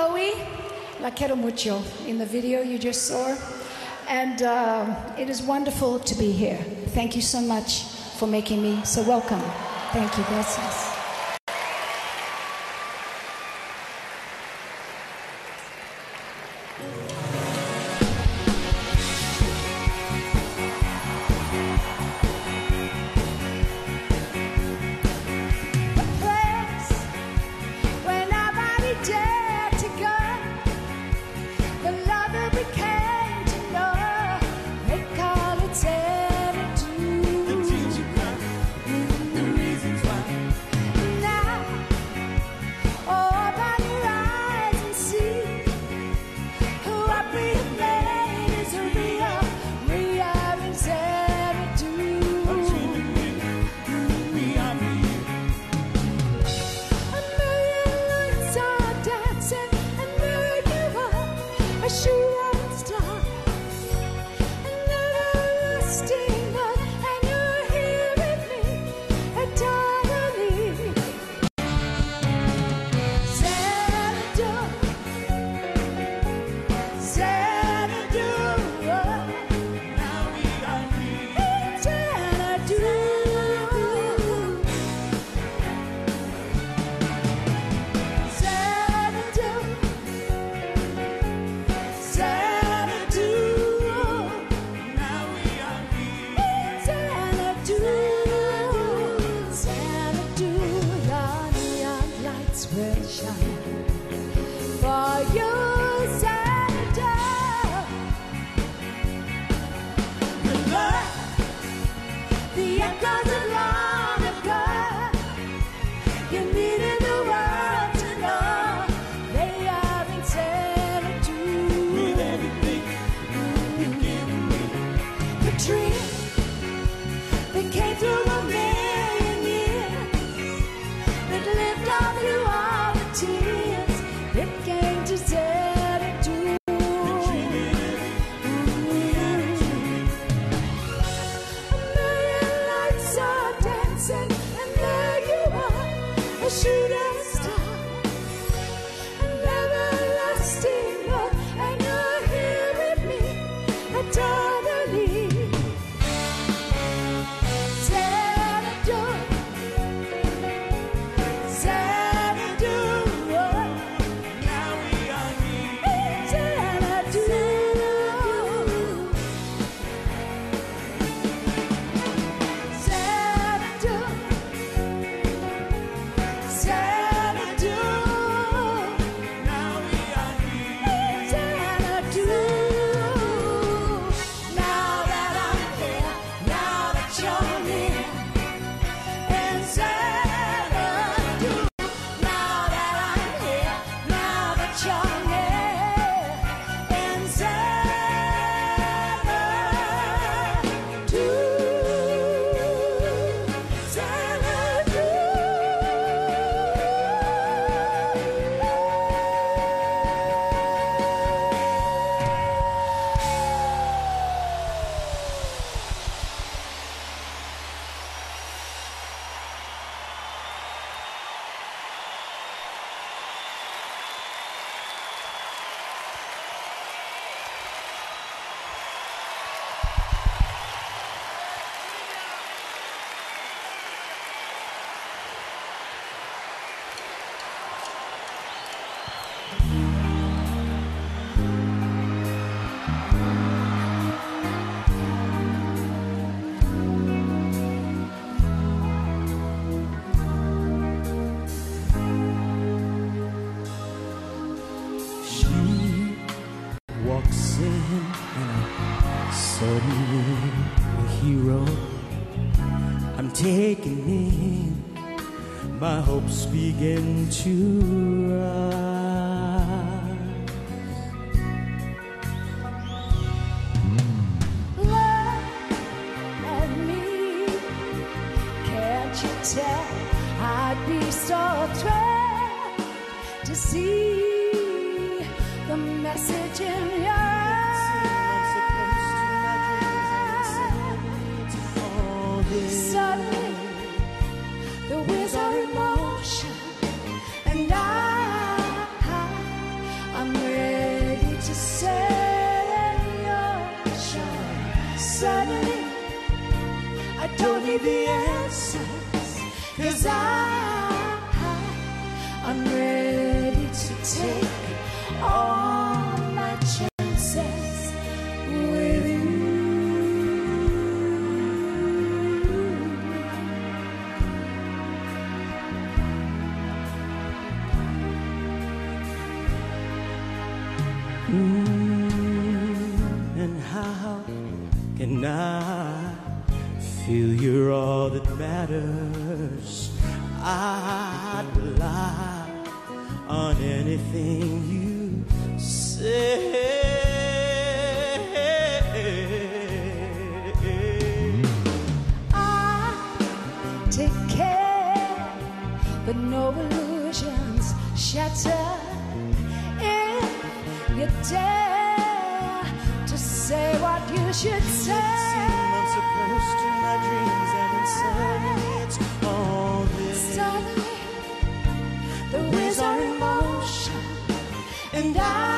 Chloe. La quiero mucho in the video you just saw. And uh, it is wonderful to be here. Thank you so much for making me so welcome. Thank you. Gracias. Thank begin to feel you're all that matters. I'd rely on anything you say. take care, but no illusions shatter. If you dare to say what you should say to my dreams and suddenly it's all this. The waves are in motion and I.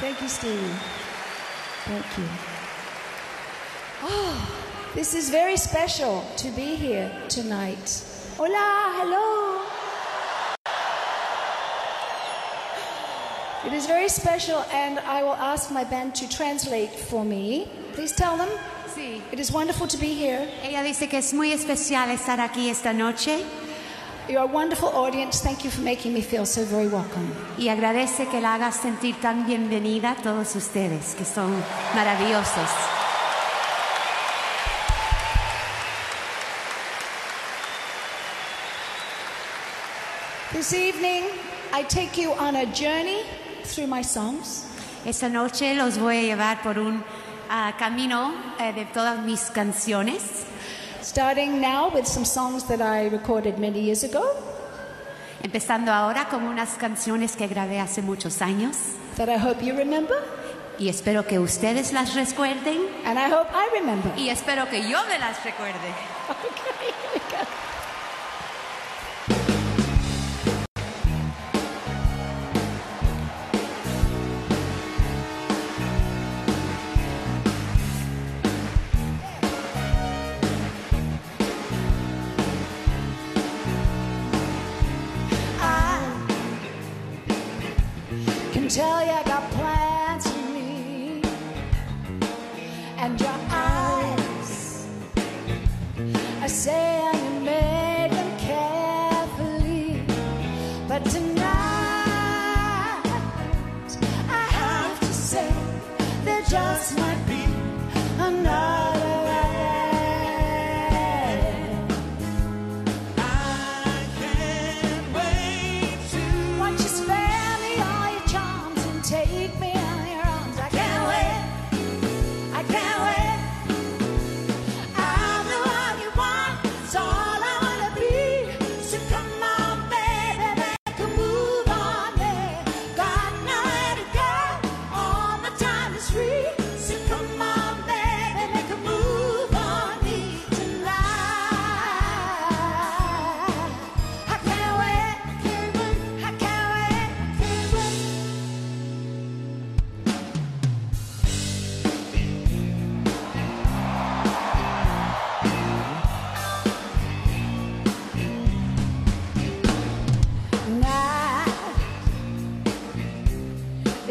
Thank you, Steve. Thank you. Oh, this is very special to be here tonight. Hola, hello. It is very special, and I will ask my band to translate for me. Please tell them Sí. it is wonderful to be here. Ella dice que es muy especial estar aquí esta noche You're a wonderful audience. Thank you for making me feel so very welcome. y agradece que la haga sentir tan bienvenida a todos ustedes, que son maravillosos. This evening, I take you on a journey through my songs. Esta noche los voy a llevar por un ah, camino eh, de todas mis canciones, Starting now with some songs that I recorded many years ago. Empezando ahora con unas canciones que grabé hace muchos años. That I hope you remember, y espero que ustedes las recuerden. And I hope I remember. y espero que yo me las recuerde. Okay,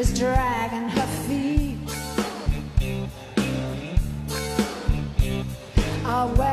is dragging her feet. Away,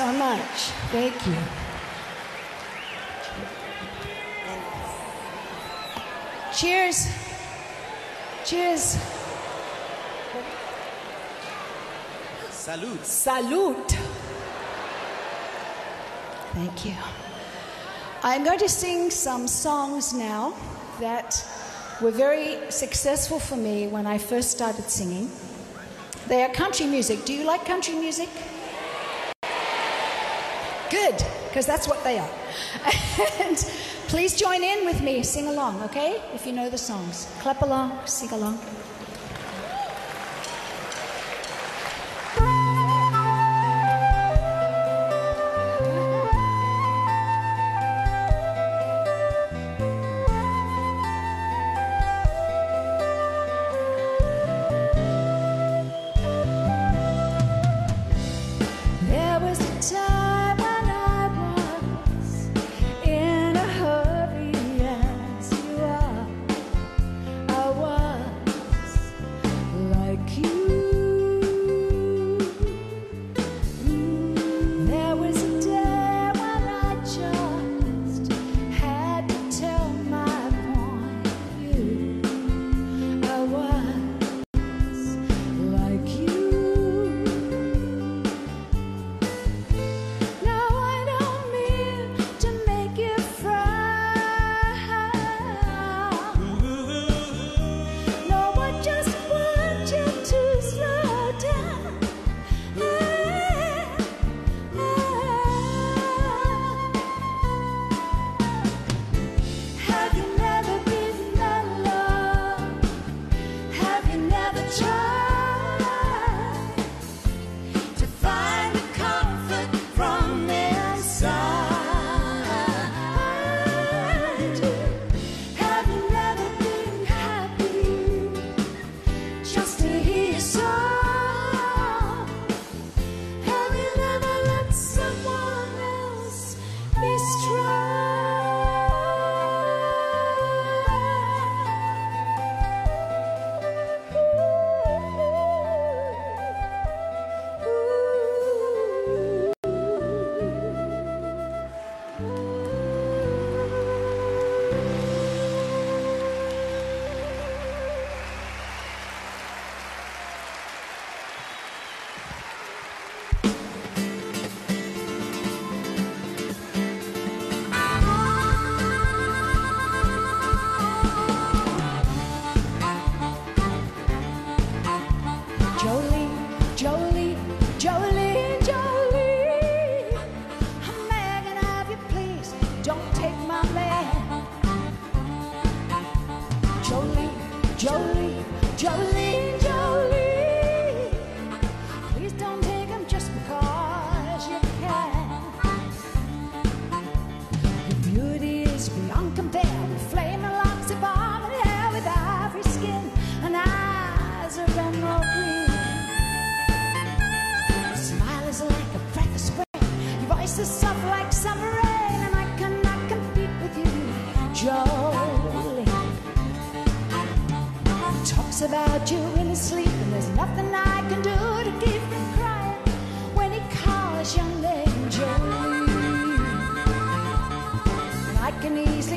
so much. Thank you. Cheers. Cheers. Salute. Salute. Thank you. I'm going to sing some songs now that were very successful for me when I first started singing. They are country music. Do you like country music? Good, because that's what they are. and please join in with me, sing along, okay? If you know the songs, clap along, sing along.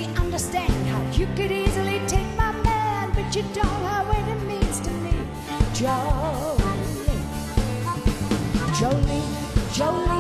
understand how you could easily take my man, but you don't know what it means to me. Jolene, Jolene, Jolene.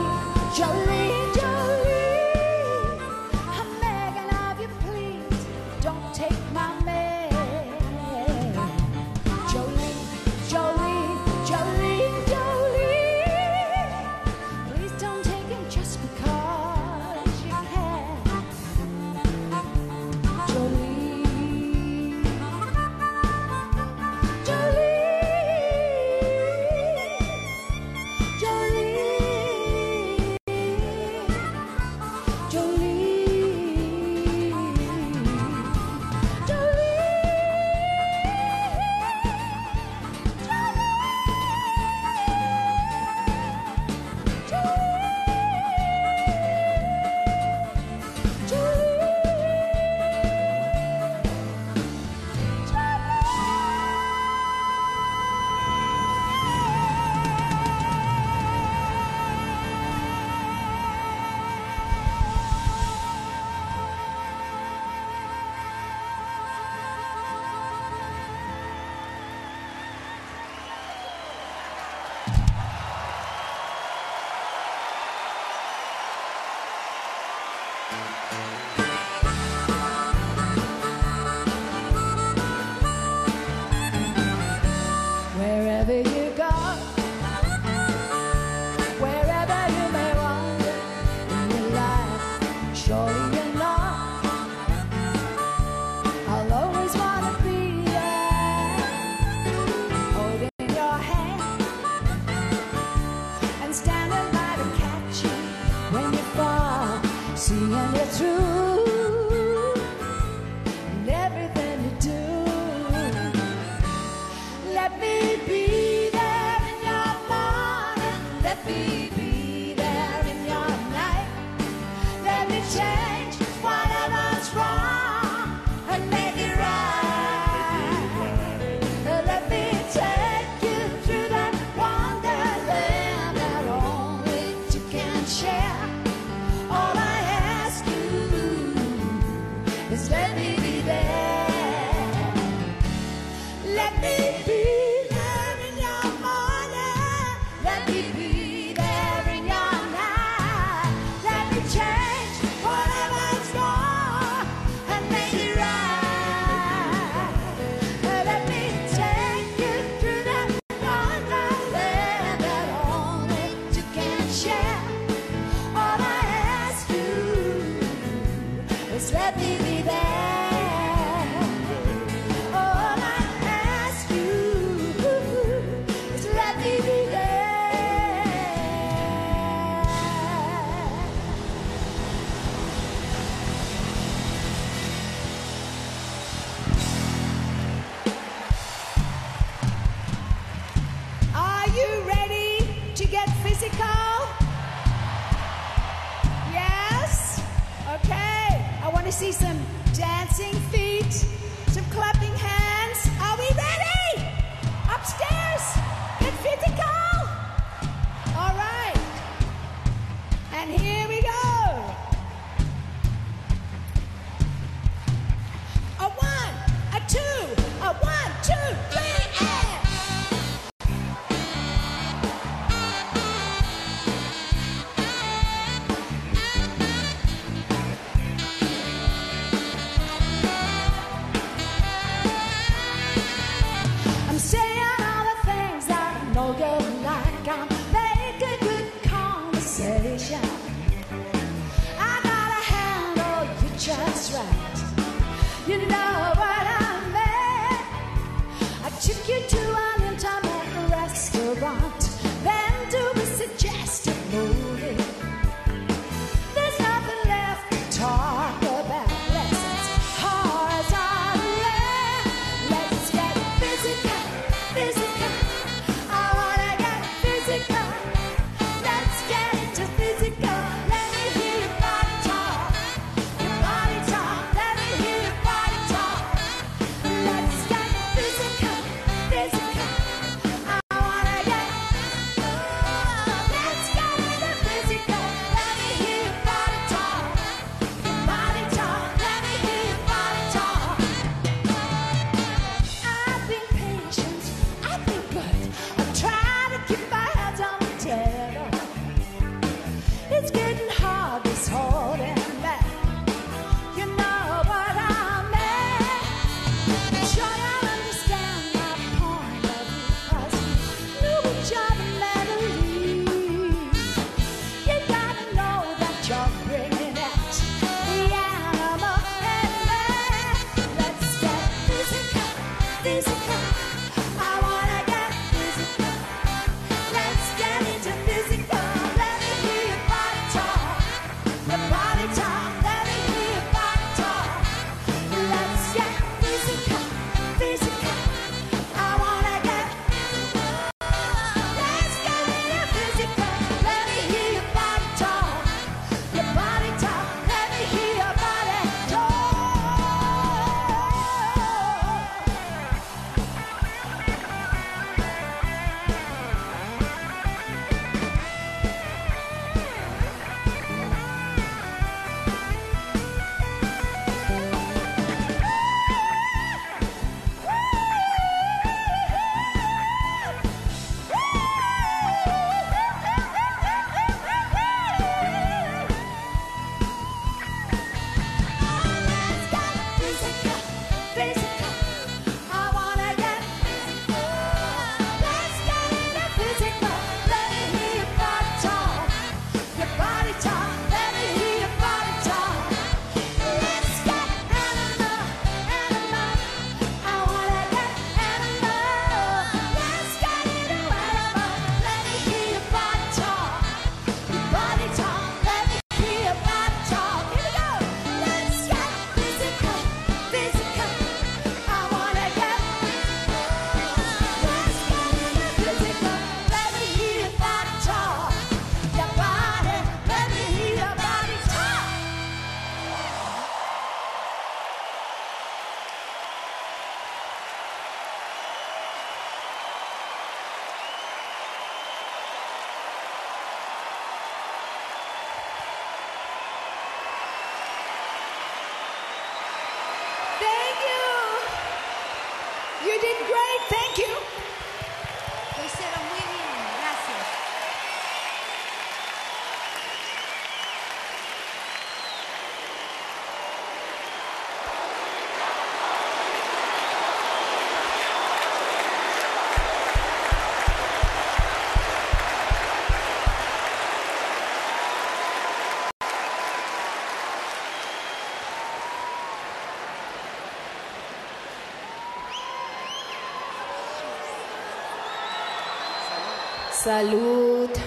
Salud.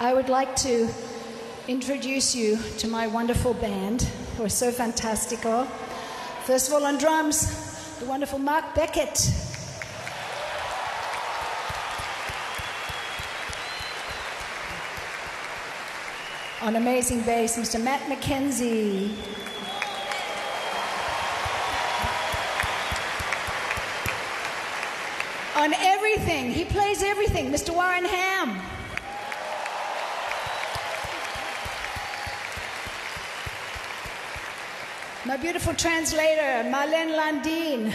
I would like to introduce you to my wonderful band who are so fantastical. First of all, on drums, the wonderful Mark Beckett. On amazing bass, Mr. Matt McKenzie. On everything, he plays everything, Mr. Warren Ham. My beautiful translator, Marlene Landine.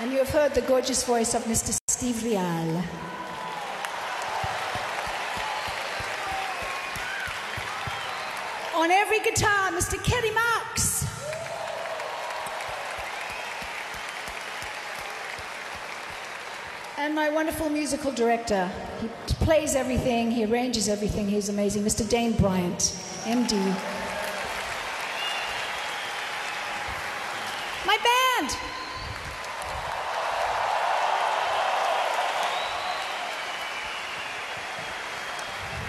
and you have heard the gorgeous voice of Mr. Steve Real. On every guitar, Mr. Kenny Marks. And my wonderful musical director. He plays everything, he arranges everything, he's amazing. Mr. Dane Bryant, MD. My band!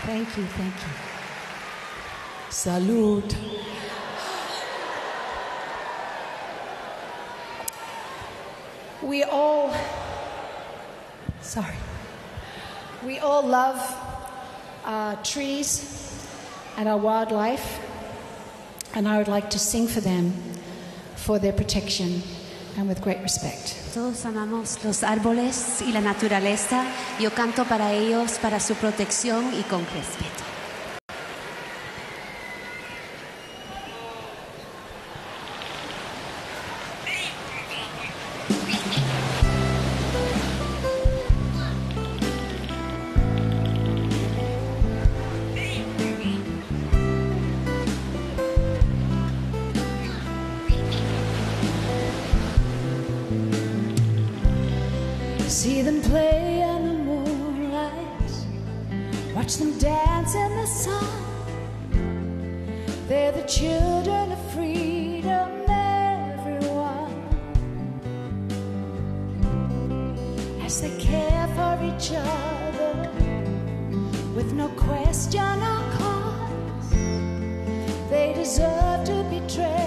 Thank you, thank you. Salute. We all, sorry, we all love uh, trees and our wildlife, and I would like to sing for them for their protection and with great respect. Todos amamos los árboles y la naturaleza. Yo canto para ellos, para su protección y con respeto. As they care for each other. With no question or cause, they deserve to be treasured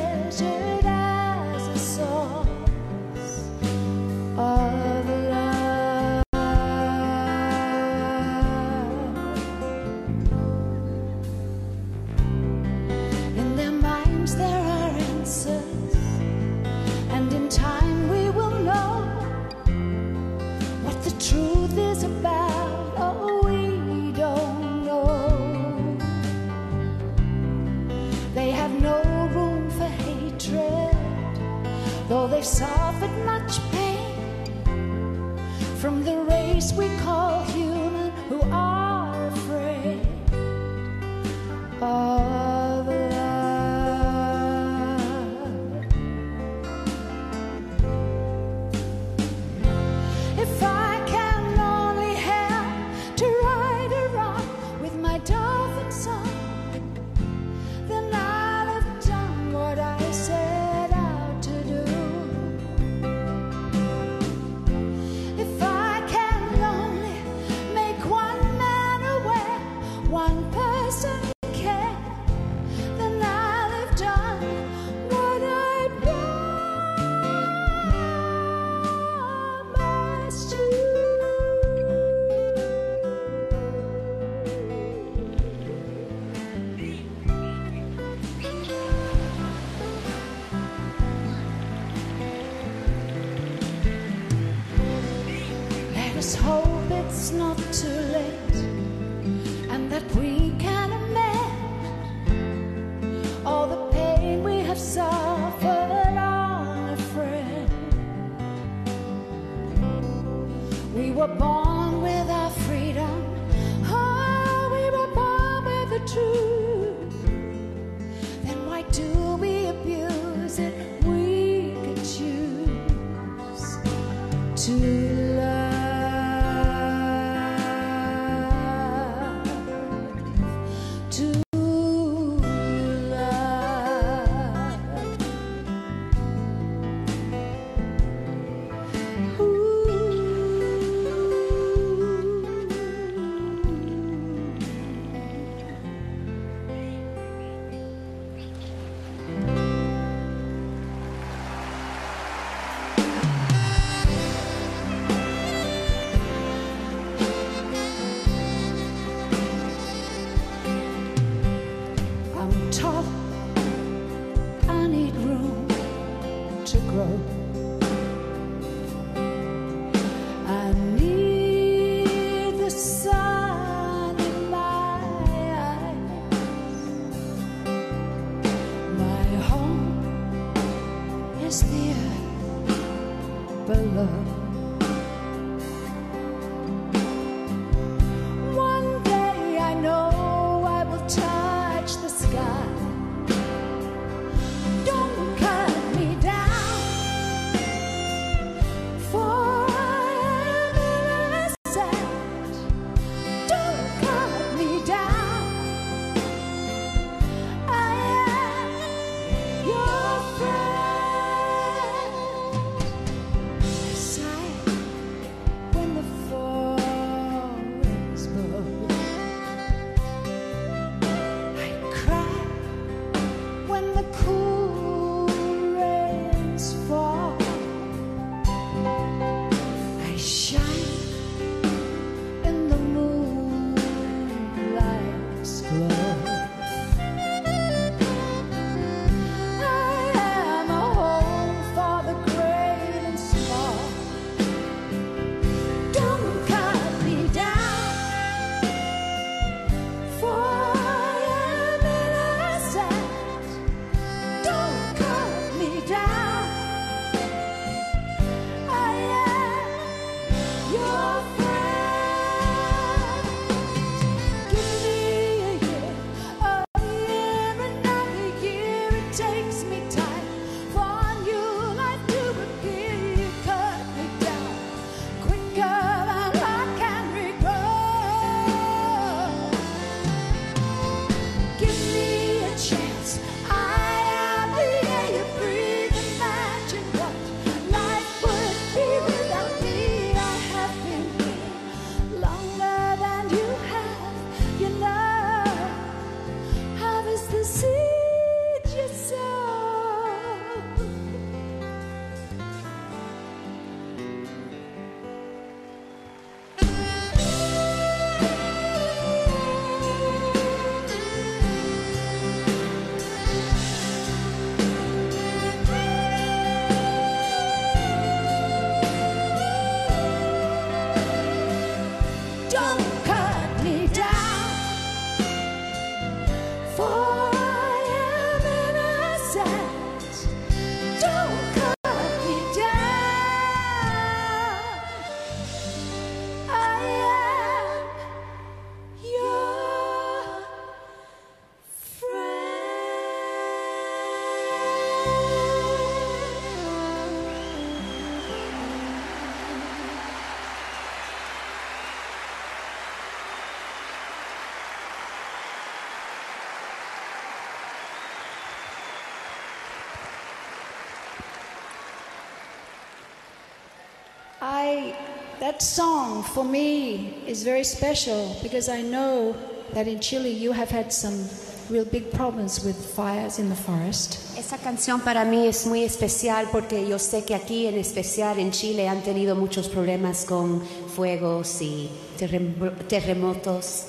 that song for me is very special because I know that in Chile you have had some real big problems with fires in the forest. Esa canción para mí es muy especial porque yo sé que aquí, en especial en Chile, han tenido muchos problemas con fuegos y terrem- terremotos.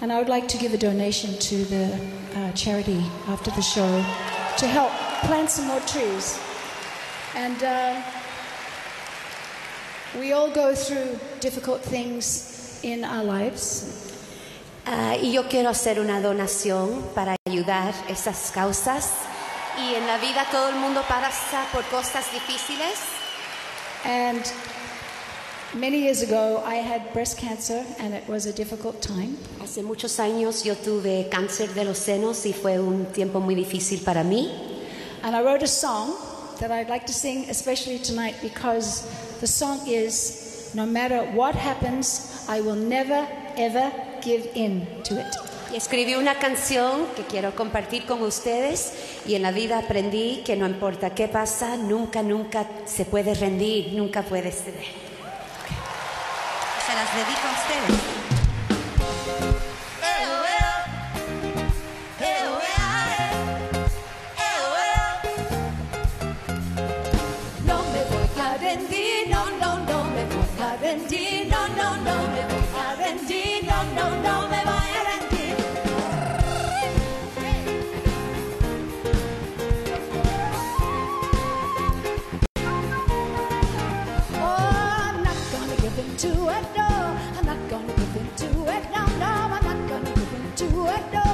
And I would like to give a donation to the uh, charity after the show to help plant some more trees. And uh, we all go through difficult things in our lives. Ah, y yo quiero hacer una donación para ayudar esas causas. Y en la vida todo el mundo pasa por cosas difíciles. And many years ago, I had breast cancer, and it was a difficult time. Hace muchos años yo tuve cáncer de los senos y fue un tiempo muy difícil para mí. And I wrote a song that I'd like to sing, especially tonight, because the song is No matter what happens, I will never, ever give in to it. Escribí una canción que quiero compartir con ustedes y en la vida aprendí que no importa qué pasa, nunca, nunca se puede rendir, nunca puede ceder. Se las dedico a ustedes. I'm not gonna give in to it, no, no. I'm not gonna give in to it, no.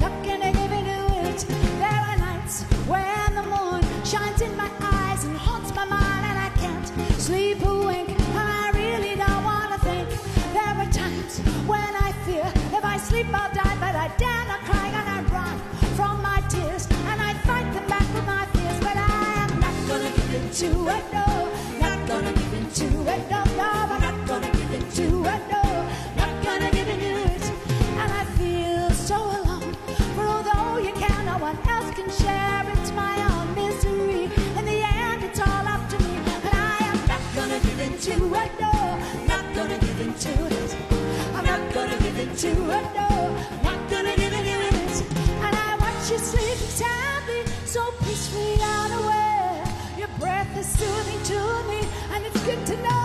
Not gonna give in to it. There are nights when the moon shines in my eyes and haunts my mind, and I can't sleep a wink. And I really don't wanna think. There are times when I fear if I sleep I'll die, but I dare not cry and I run from my tears and I fight them back with my fears. But I am not gonna give in to it, no. To no. Not gonna give it. And I watch you soundly, so peacefully unaware. Your breath is soothing to me, and it's good to know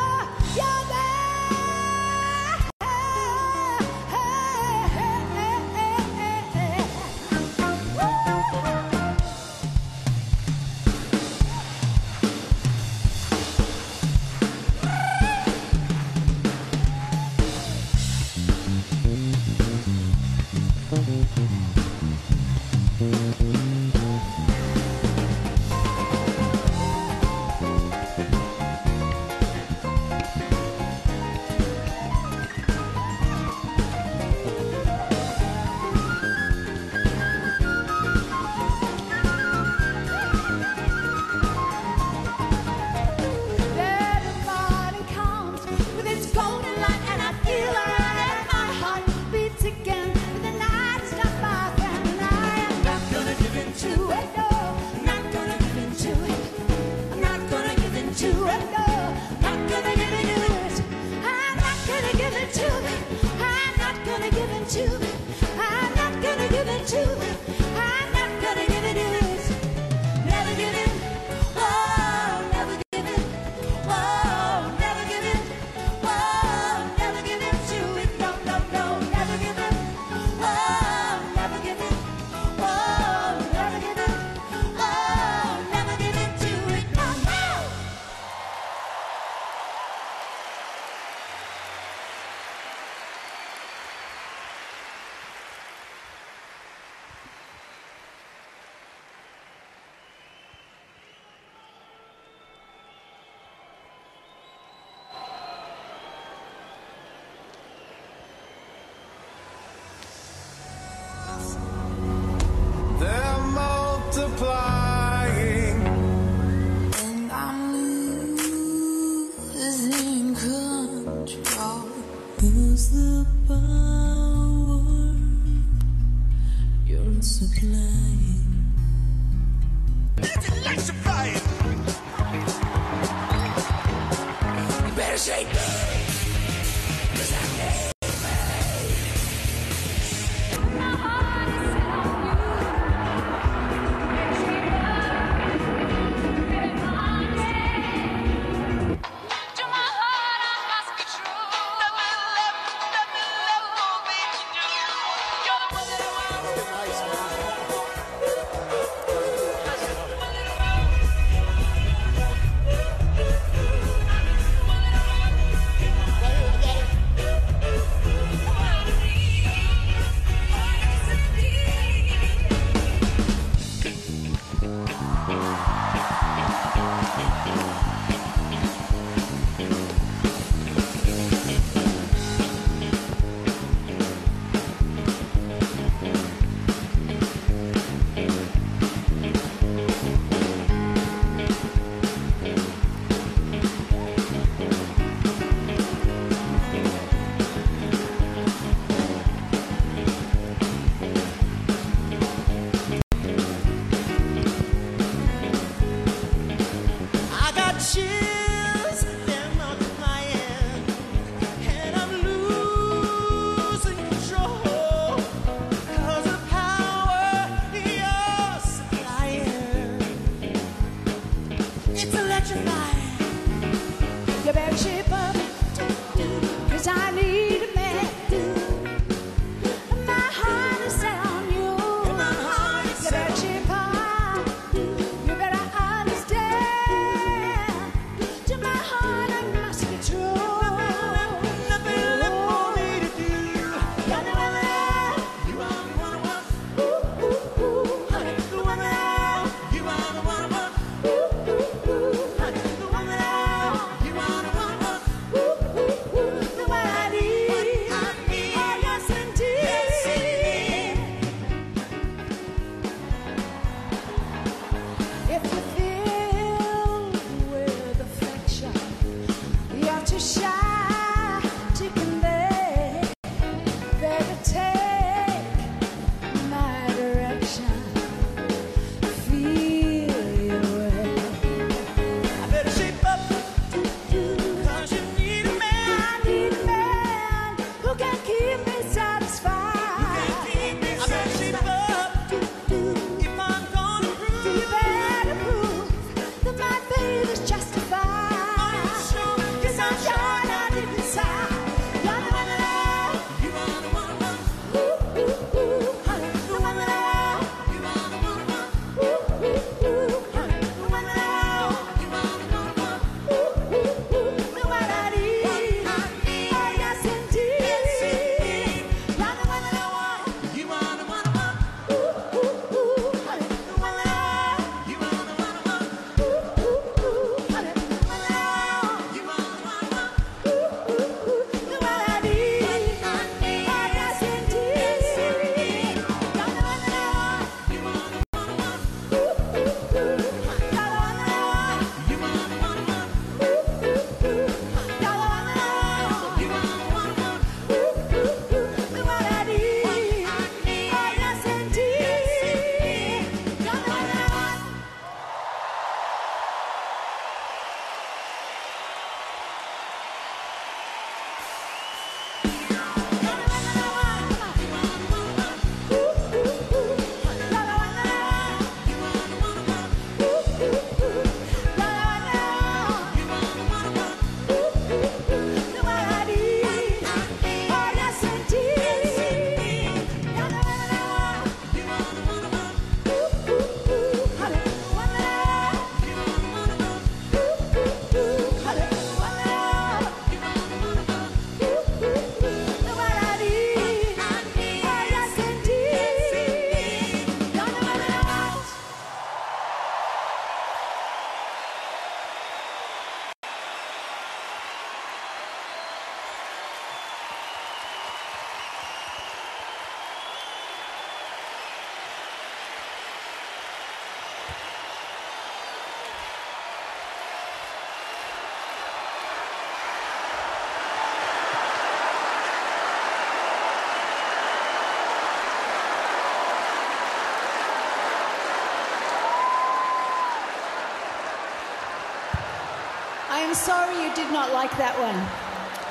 I'm sorry you did not like that one.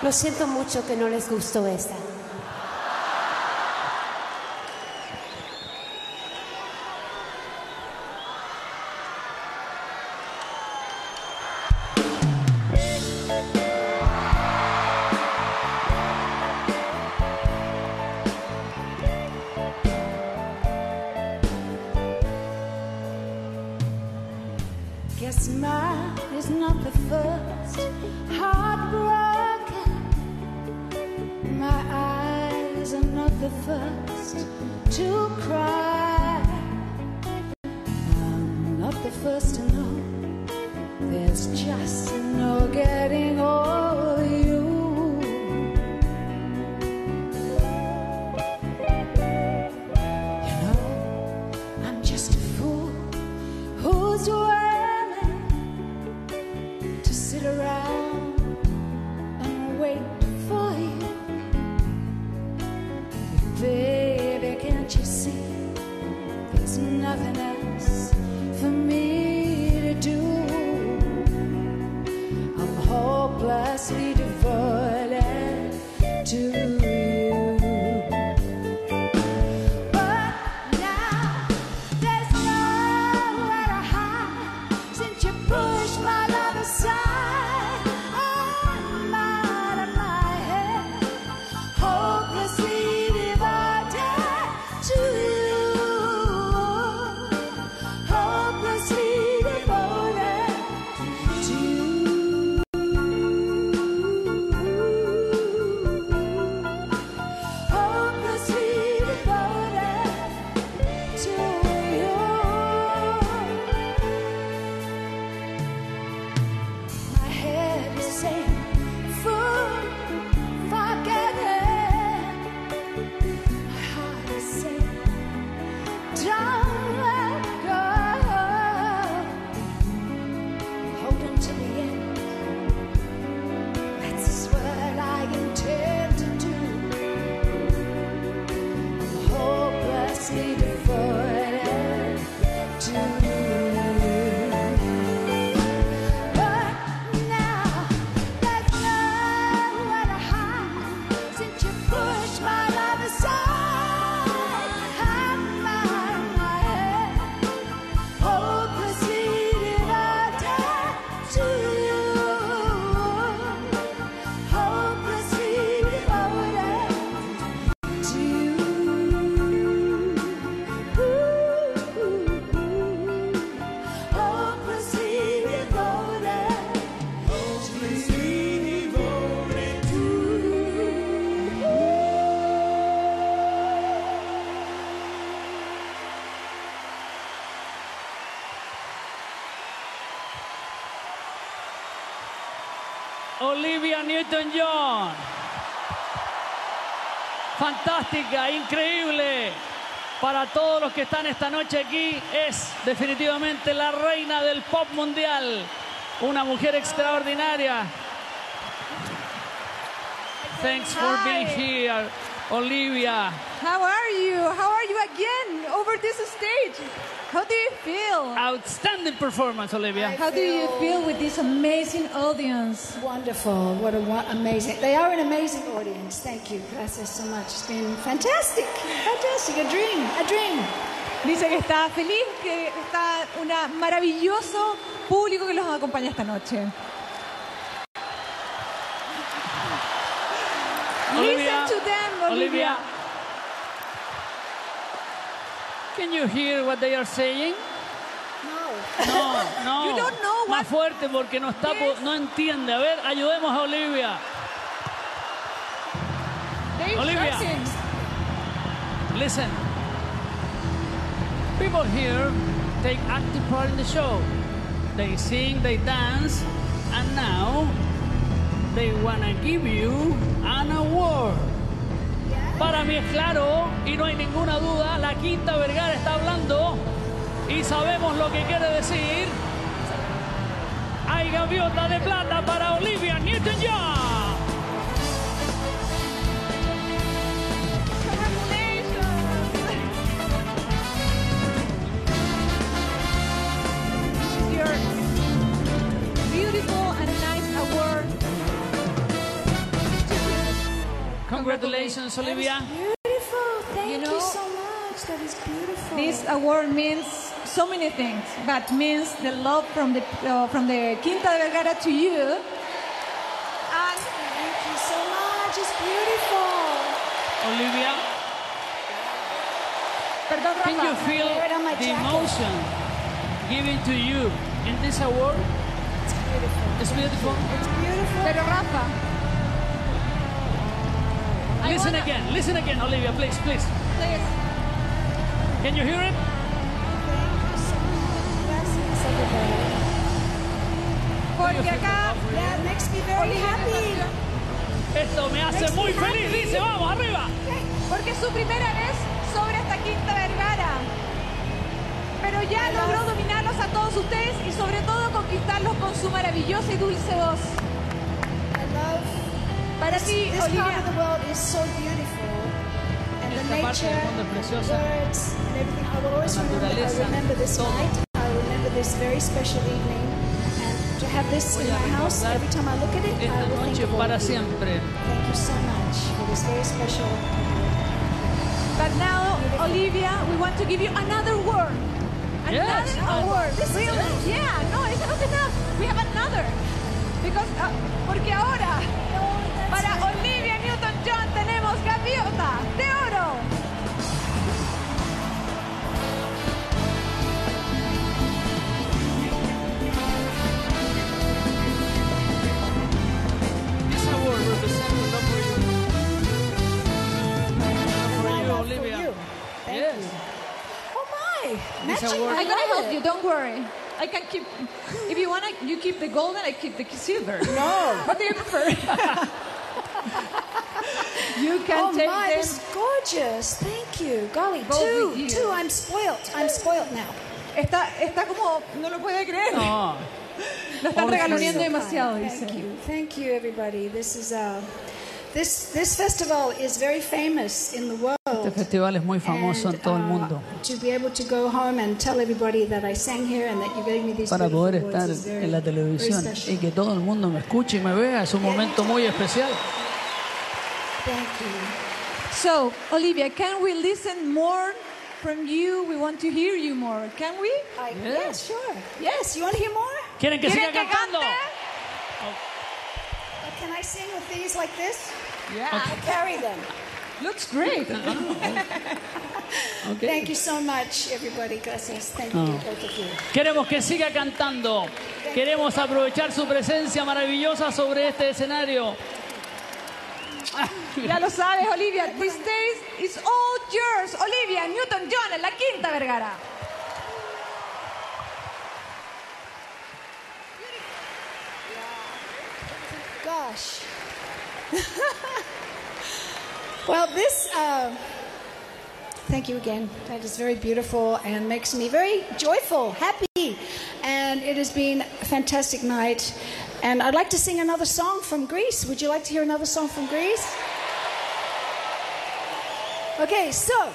Lo siento mucho que no les gustó esta. Olivia Newton-John. Fantástica, increíble. Para todos los que están esta noche aquí, es definitivamente la reina del pop mundial. Una mujer extraordinaria. Thanks for being here, Olivia. How are you? How are you again over this stage? How do you feel? Outstanding performance, Olivia. How do you feel with this amazing audience? Wonderful. What a wo- amazing. They are an amazing audience. Thank you. Gracias so much. It's been fantastic. Fantastic. A dream. A dream. Dice que está feliz, que está un maravilloso público que los acompaña esta noche. Olivia, Listen to them, Olivia. Olivia. Can you hear what they are saying? No, no. No. You don't know Más what- fuerte porque no está, Yes. no entiende. A ver, ayudemos a Olivia. They Olivia. Listen. People here take active part in the show. They sing, they dance, and now they wanna give you an award. Para mí es claro y no hay ninguna duda, la Quinta Vergara está hablando y sabemos lo que quiere decir. Hay gaviota de plata para Olivia Newton-John. Beautiful and nice Congratulations, Olivia. Beautiful. Thank You you, so much. That is beautiful. This award means so many things, but means the love from the uh, from the Quinta de Vergara to you. And Thank you so much. It's beautiful. Olivia, perdón, can you feel Wear it on my the emotion given to you in this award? It's beautiful. It's beautiful. It's beautiful. Pero Rafa, Listen again, listen again, Olivia, please, please. please. Can you hear it? Porque acá That makes me very happy. Esto me hace muy feliz, dice, vamos, arriba. Porque su primera vez sobre esta Quinta Vergara. Pero ya logró dominarlos a todos ustedes y sobre todo conquistarlos con su maravillosa y dulce voz. Para ti, this part of the world is so beautiful. And the nature, the birds, and everything. I will always remember, I remember this night. I remember this very special evening. And to have this in my house, every time I look at it, I will think noche of all para siempre. Thank you so much for this very special. but now, Olivia, we want to give you another award. Yes. Another award. Really? Yeah, no, it's not enough. We have another. Because, uh, porque ahora, para Olivia Newton-John tenemos gaviota de oro. This award represents the love for you. Love for you, Olivia. Thank Yes. you. Oh my! This award- I I'm gonna help you. Don't worry. I can keep. If you wanna, you keep the gold and I keep the silver. No. What do you prefer? You can Oh take my, them. this is gorgeous. Thank you. Golly, Both two, you. two. I'm spoiled. I'm spoiled now. Está, está como, no lo puede creer. No. Lo están Oh, regaloniendo so demasiado, Thank dice. you. Thank you, everybody. This is uh, this this festival is very famous in the Este world. festival es muy famoso en And, todo el uh, mundo. to be able to go home and tell everybody that I sang here and that you gave me these Para poder estar en la televisión y que todo el mundo me escuche y me vea es un momento muy especial. Thank you. So, Olivia, can we listen more from you? We want to hear you more. Can we? I, Yeah. yes, sure. Yes, you want to hear more? ¿Quieren que siga ¿Quieren que cantando? cante? Or can I sing with these like this? Yeah. I carry them. Looks great. Ok. Thank you so much, everybody. Gracias. Thank you, oh. both of you. Queremos que siga cantando. Queremos aprovechar su presencia maravillosa sobre este escenario. Ya lo sabes, Olivia. This stage is all yours. Olivia Newton-John en la Quinta Vergara. Gosh. well, this. Uh, thank you again. That is very beautiful and makes me very joyful, happy. And it has been a fantastic night. And I'd like to sing another song from Grease. Would you like to hear another song from Grease? Okay, so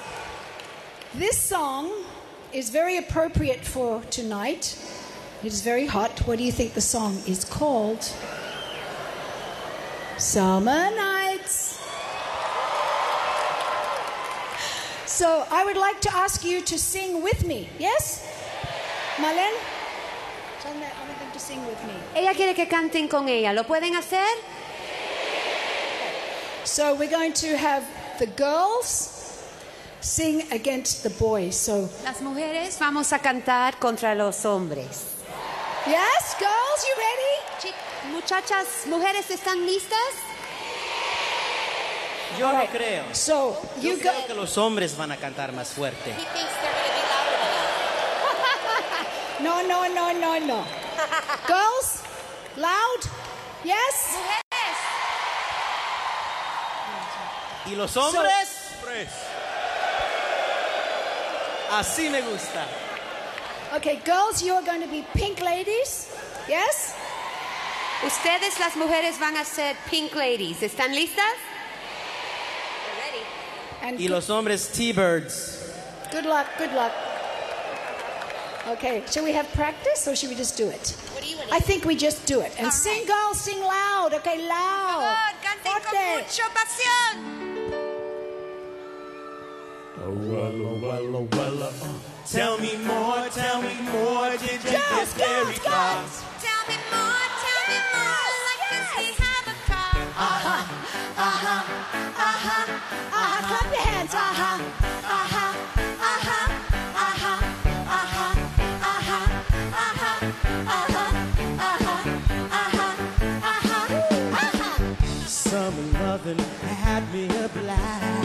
this song is very appropriate for tonight. It is very hot. What do you think the song is called? Summer nights. So I would like to ask you to sing with me. Yes? Malen? To sing with me. Ella quiere que canten con ella. ¿Lo pueden hacer? So we're going to have the girls sing against the boys. So, Las mujeres vamos a cantar contra los hombres. yes, girls, you ready? Chi- Muchachas, mujeres, ¿están listas? Yo no creo. So Yo you creo que los hombres van a cantar más fuerte. No, no, no, no, no. girls, loud. Yes? ¿Y los hombres? Pues. Así me gusta. Okay, girls, you are going to be pink ladies. Yes? Ustedes, las mujeres, van a ser Pink Ladies. ¿Están listas? And Y los hombres T-Birds. Good luck, good luck. Okay, should we have practice or should we just do it? What do you want I think we just do it. And All sing, all sing loud. Okay, loud. Oh, well, well, well, Tell me more, tell me more. Did you just, just, just, nothing had me a blast.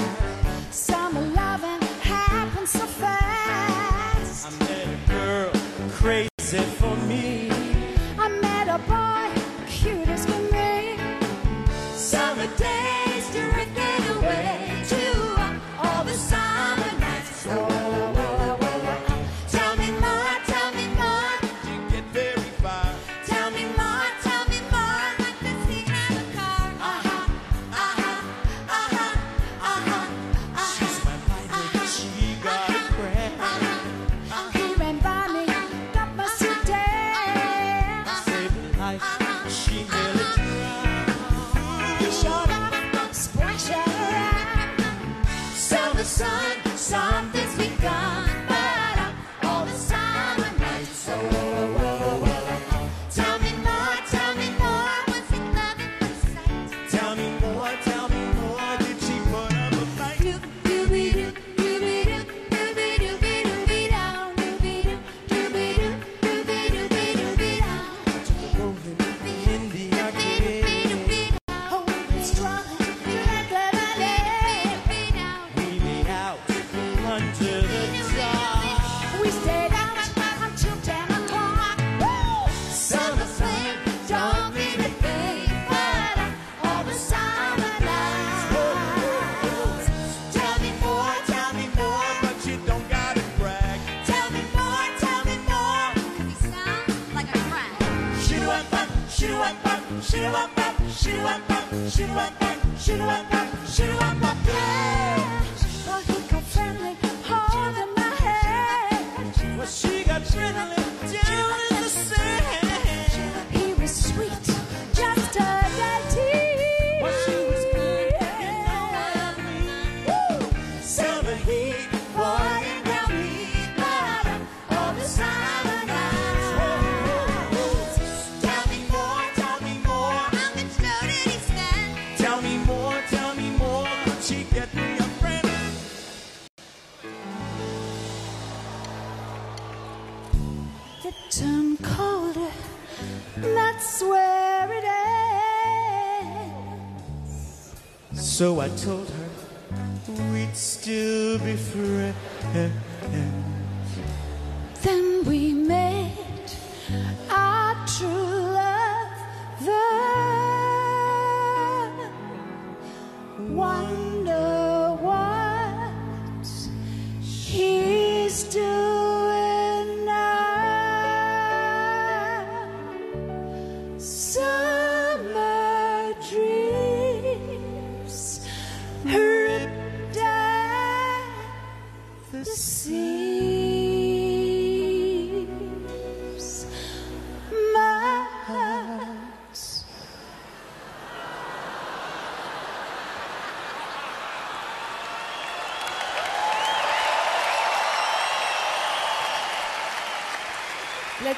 So I told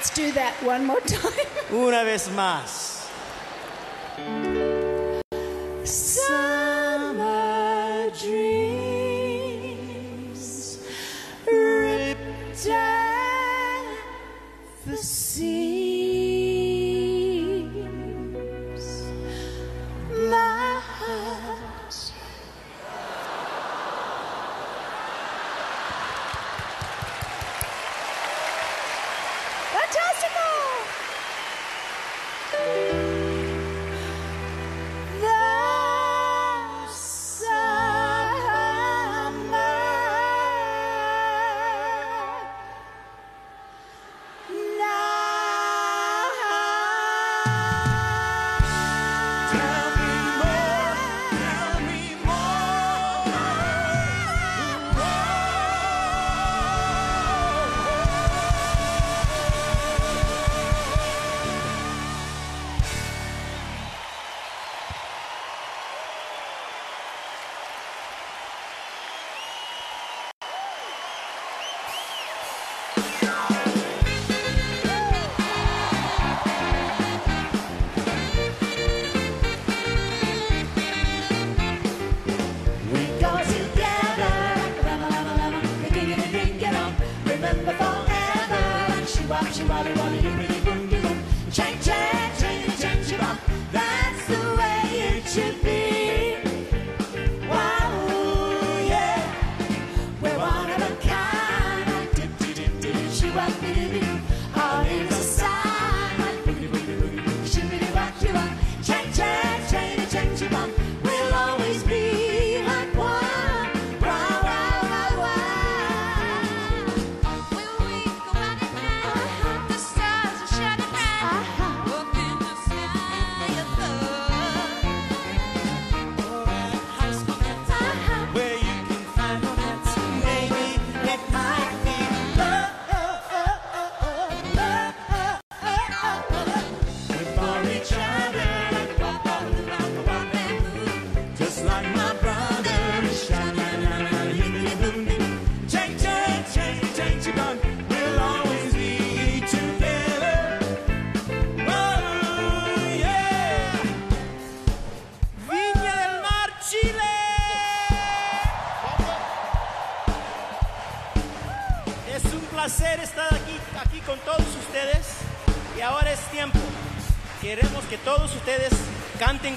Let's do that one more time. Una vez más.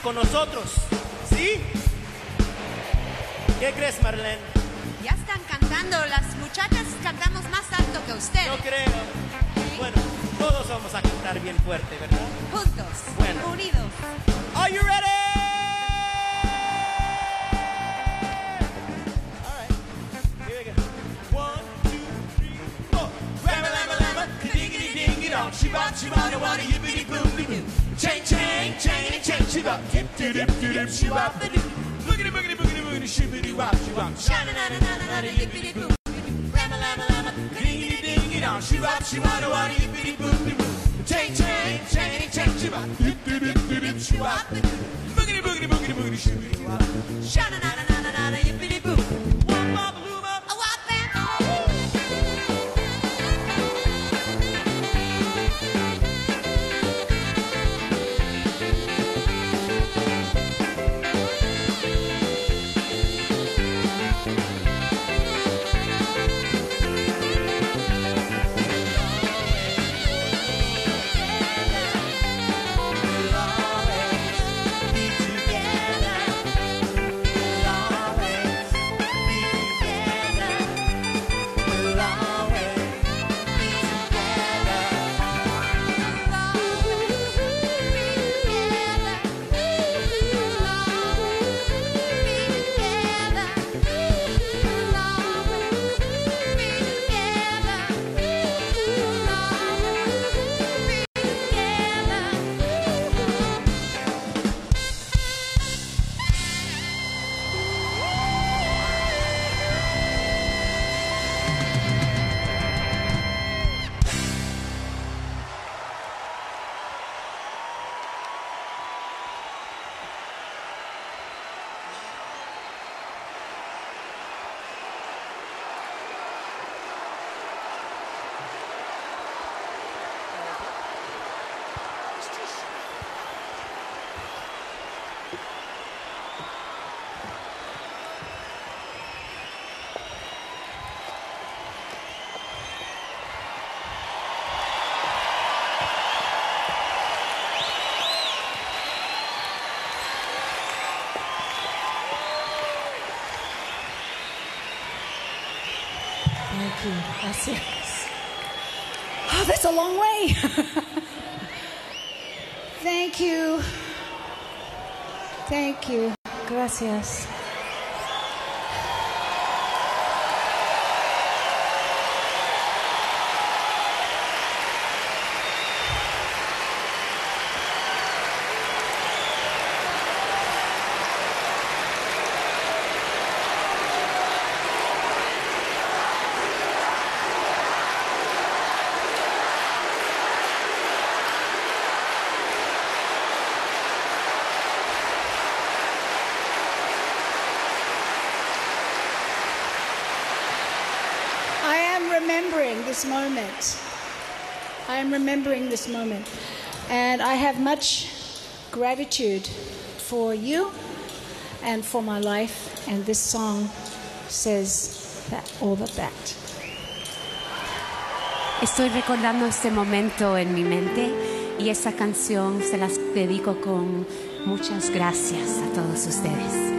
con nosotros. Gracias. Oh, that's a long way. Thank you. Thank you. Gracias. moment. I am remembering this moment. And I have much gratitude for you and for my life. And this song says that, all of that. Estoy recordando este momento en mi mente y esa canción se las dedico con muchas gracias a todos ustedes.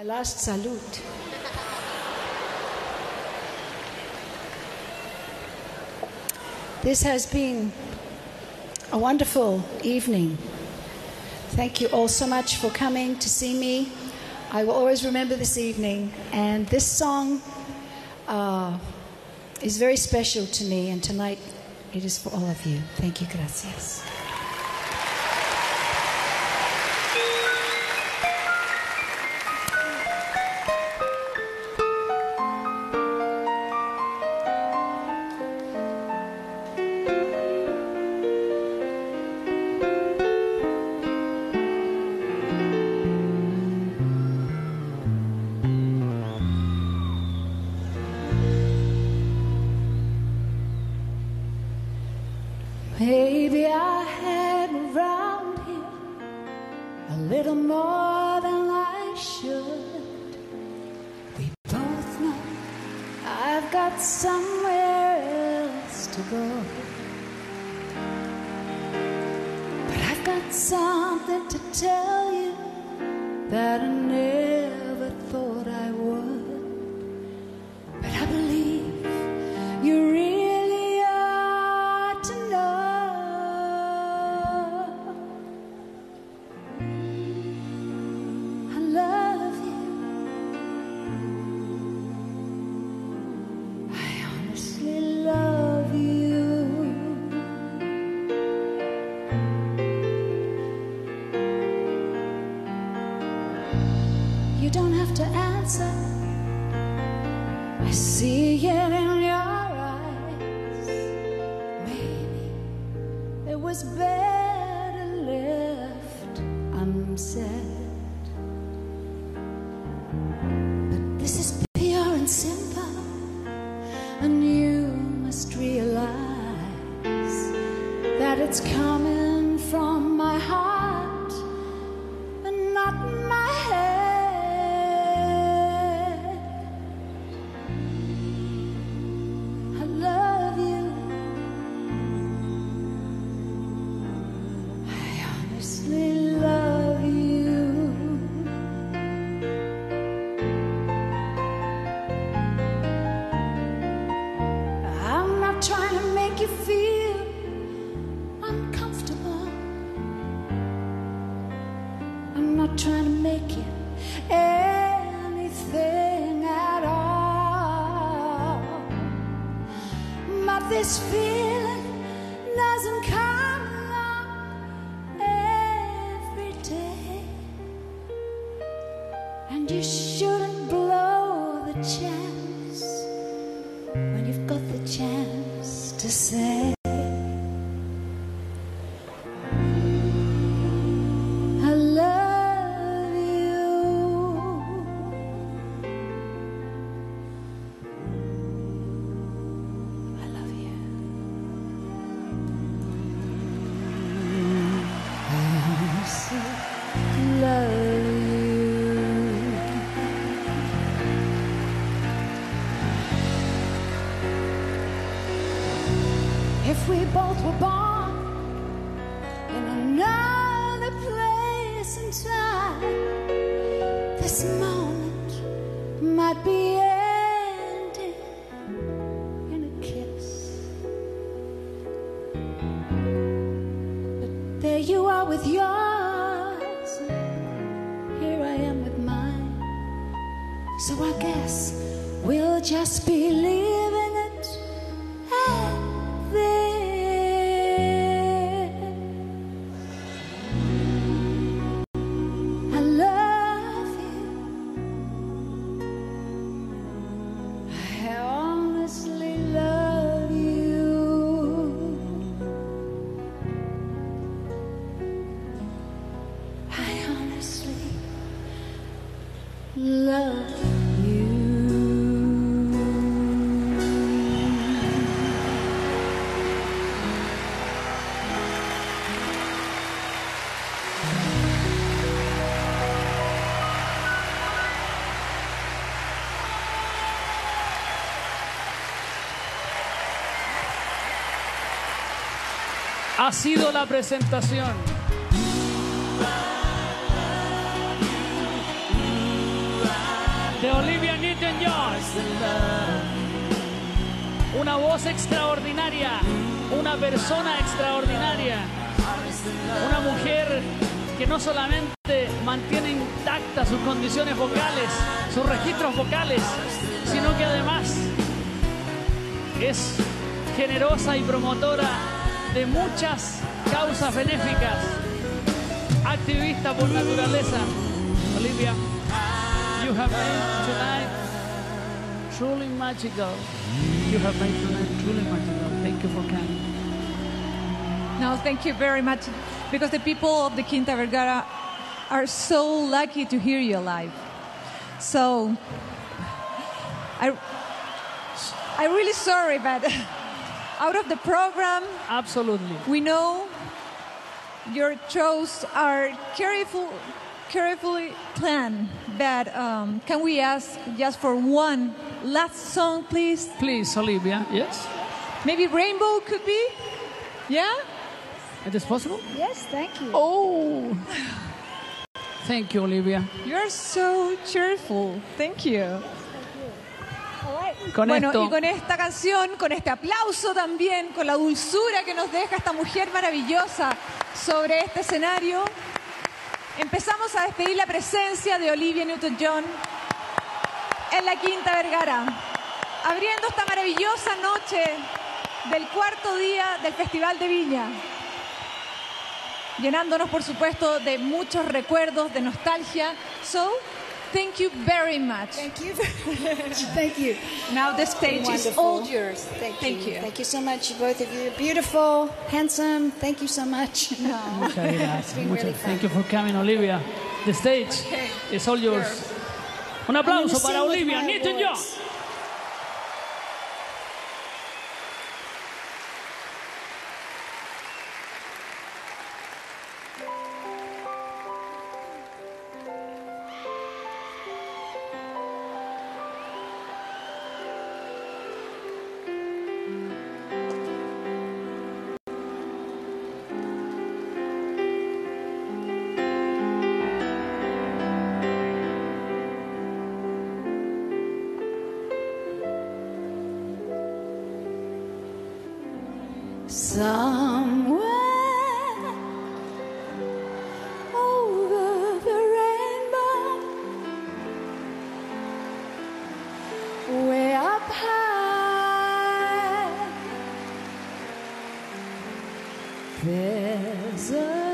My last salute. This has been a wonderful evening. Thank you all so much for coming to see me. I will always remember this evening, and this song uh, is very special to me, and tonight it is for all of you. Thank you, gracias. But this Ha sido la presentación. De Olivia Newton-John. Una voz extraordinaria, una persona extraordinaria, una mujer que no solamente mantiene intactas sus condiciones vocales, sus registros vocales, sino que además es generosa y promotora de muchas causas benéficas, activista por naturaleza. Olivia, you have made tonight truly magical. You have made tonight truly magical. Thank you for coming. No, thank you very much. Because the people of the Quinta Vergara are so lucky to hear you live. So, I, I'm really sorry, but out of the program, Absolutely. we know your shows are careful, carefully planned. But um, can we ask just for one last song, please? Please, Olivia. Yes? Maybe Rainbow could be? Yeah? It is possible? Yes, thank you. Oh! Thank you, Olivia. You're so cheerful. Thank you. Con bueno, esto, y con esta canción, con este aplauso también, con la dulzura que nos deja esta mujer maravillosa sobre este escenario, empezamos a despedir la presencia de Olivia Newton-John en la Quinta Vergara, abriendo esta maravillosa noche del cuarto día del Festival de Viña. Llenándonos, por supuesto, de muchos recuerdos, de nostalgia. So, Thank you very much. Thank you. Thank you. Now the stage is all yours. Thank, Thank you. you. Thank you so much, both of you. Beautiful, handsome. Thank you so much. Muchas gracias. been really fun. Thank you for coming, Olivia. The stage is all yours. Un aplauso para Olivia my Newton-John. voice. There's a